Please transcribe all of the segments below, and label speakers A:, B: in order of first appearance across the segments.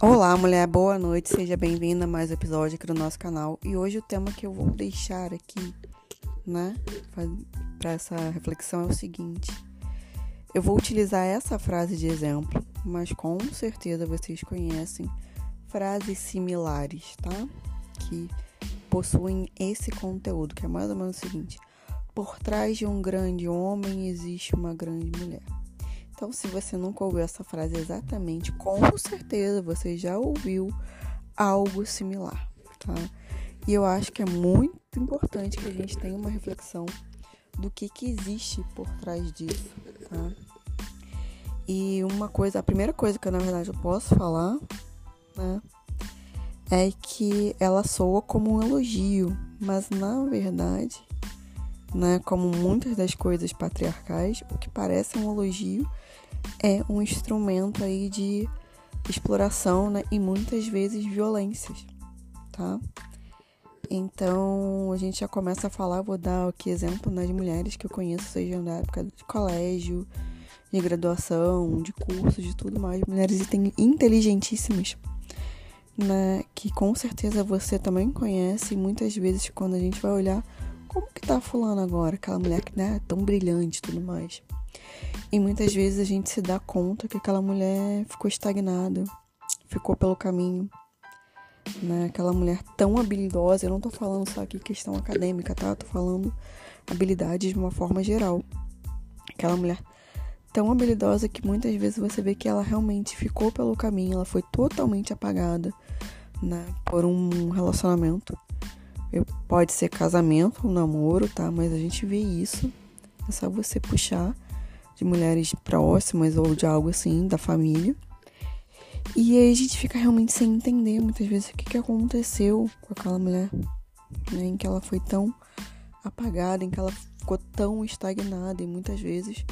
A: Olá, mulher, boa noite, seja bem-vinda a mais um episódio aqui do nosso canal. E hoje o tema que eu vou deixar aqui, né, para essa reflexão é o seguinte: eu vou utilizar essa frase de exemplo, mas com certeza vocês conhecem frases similares, tá? Que possuem esse conteúdo, que é mais ou menos o seguinte: por trás de um grande homem existe uma grande mulher. Então, se você nunca ouviu essa frase exatamente, com certeza você já ouviu algo similar, tá? E eu acho que é muito importante que a gente tenha uma reflexão do que, que existe por trás disso, tá? E uma coisa, a primeira coisa que eu, na verdade eu posso falar, né, é que ela soa como um elogio, mas na verdade, né, como muitas das coisas patriarcais, o que parece um elogio é um instrumento aí de exploração né, e muitas vezes violências, tá? Então a gente já começa a falar, vou dar aqui exemplo nas mulheres que eu conheço, seja na época de colégio, de graduação, de curso, de tudo mais, mulheres inteligentíssimas, né, que com certeza você também conhece, e muitas vezes quando a gente vai olhar como que tá fulano agora, aquela mulher que né, é tão brilhante e tudo mais. E muitas vezes a gente se dá conta que aquela mulher ficou estagnada, ficou pelo caminho. Né? Aquela mulher tão habilidosa, eu não tô falando só aqui questão acadêmica, tá? Tô falando habilidades de uma forma geral. Aquela mulher tão habilidosa que muitas vezes você vê que ela realmente ficou pelo caminho, ela foi totalmente apagada, né, por um relacionamento. Pode ser casamento, um namoro, tá? Mas a gente vê isso. É só você puxar de mulheres próximas ou de algo assim, da família. E aí a gente fica realmente sem entender muitas vezes o que, que aconteceu com aquela mulher, né? Em que ela foi tão apagada, em que ela ficou tão estagnada e muitas vezes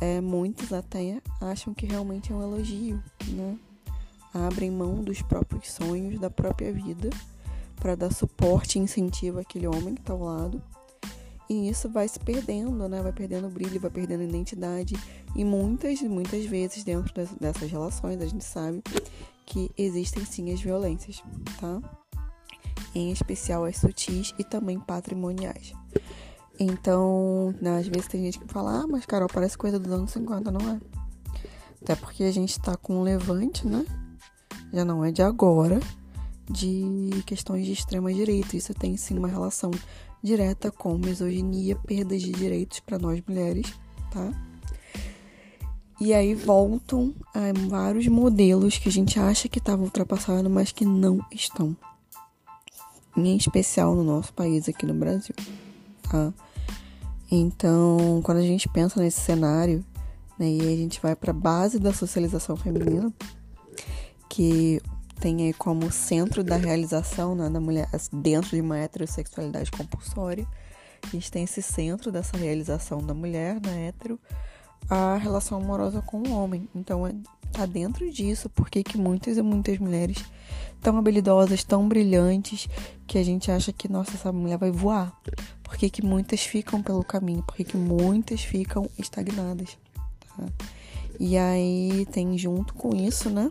A: é, muitos até acham que realmente é um elogio, né? Abrem mão dos próprios sonhos, da própria vida, para dar suporte e incentivo àquele homem que está ao lado e isso vai se perdendo, né? Vai perdendo brilho, vai perdendo identidade. E muitas, muitas vezes dentro dessas relações a gente sabe que existem sim as violências, tá? Em especial as sutis e também patrimoniais. Então, né, às vezes tem gente que fala, ah, mas Carol, parece coisa dos anos 50, não é? Até porque a gente tá com um levante, né? Já não é de agora, de questões de extrema direita. Isso tem sim uma relação direta com misoginia, perdas de direitos para nós mulheres, tá? E aí voltam a vários modelos que a gente acha que estavam ultrapassados, mas que não estão. Em especial no nosso país, aqui no Brasil, tá? Então, quando a gente pensa nesse cenário, né, e a gente vai para a base da socialização feminina, que tem aí como centro da realização né, da mulher dentro de uma heterossexualidade compulsória. A gente tem esse centro dessa realização da mulher na hétero, a relação amorosa com o homem. Então, é, tá dentro disso porque que muitas e muitas mulheres tão habilidosas, tão brilhantes, que a gente acha que, nossa, essa mulher vai voar. Porque que muitas ficam pelo caminho, porque que muitas ficam estagnadas. Tá? E aí tem junto com isso, né?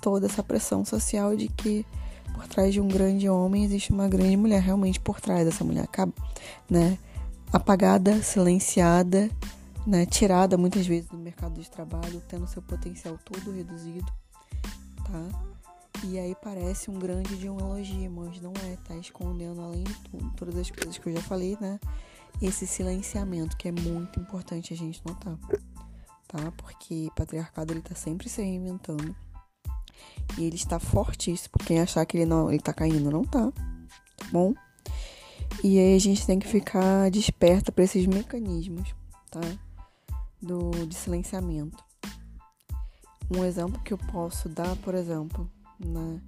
A: Toda essa pressão social de que por trás de um grande homem existe uma grande mulher, realmente por trás dessa mulher, né? Apagada, silenciada, né? Tirada muitas vezes do mercado de trabalho, tendo seu potencial todo reduzido, tá? E aí parece um grande de um elogio, mas não é, tá escondendo além de tudo, todas as coisas que eu já falei, né? Esse silenciamento que é muito importante a gente notar, tá? Porque patriarcado ele tá sempre se reinventando e ele está fortíssimo. Quem achar que ele não ele tá caindo, não tá. Tá bom? E aí a gente tem que ficar desperta para esses mecanismos, tá? Do de silenciamento. Um exemplo que eu posso dar, por exemplo, né?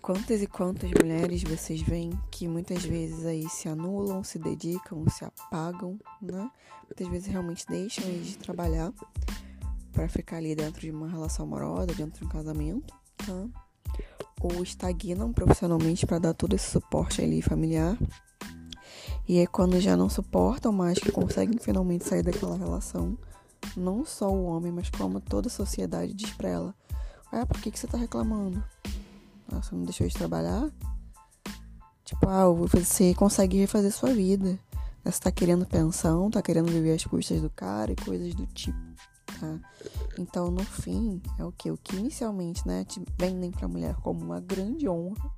A: Quantas e quantas mulheres vocês veem que muitas vezes aí se anulam, se dedicam, se apagam, né? Muitas vezes realmente deixam de trabalhar para ficar ali dentro de uma relação amorosa, dentro de um casamento, tá? Ou estagnam profissionalmente para dar todo esse suporte ali familiar. E é quando já não suportam mais, que conseguem finalmente sair daquela relação, não só o homem, mas como toda a sociedade diz para ela: Ah, por que, que você tá reclamando? Ah, você não deixou de trabalhar? Tipo, ah, você consegue refazer sua vida. Você tá querendo pensão, tá querendo viver as custas do cara e coisas do tipo, tá? Então, no fim, é o que? O que inicialmente, né, te vendem pra mulher como uma grande honra.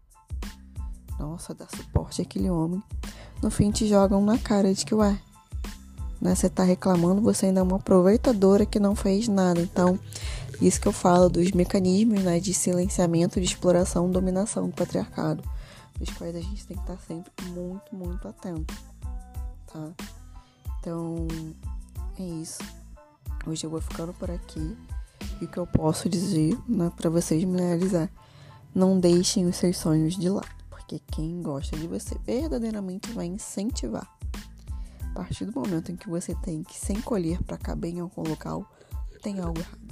A: Nossa, dá suporte àquele homem. No fim, te jogam na cara de que, ué, né, você tá reclamando, você ainda é uma aproveitadora que não fez nada. Então, isso que eu falo dos mecanismos né, de silenciamento, de exploração, dominação do patriarcado, dos quais a gente tem que estar sempre muito, muito atento, tá? Então, é isso. Hoje eu vou ficando por aqui. E o que eu posso dizer né, para vocês mulheres é: não deixem os seus sonhos de lado, porque quem gosta de você verdadeiramente vai incentivar. A partir do momento em que você tem que se encolher para caber em algum local, tem algo errado.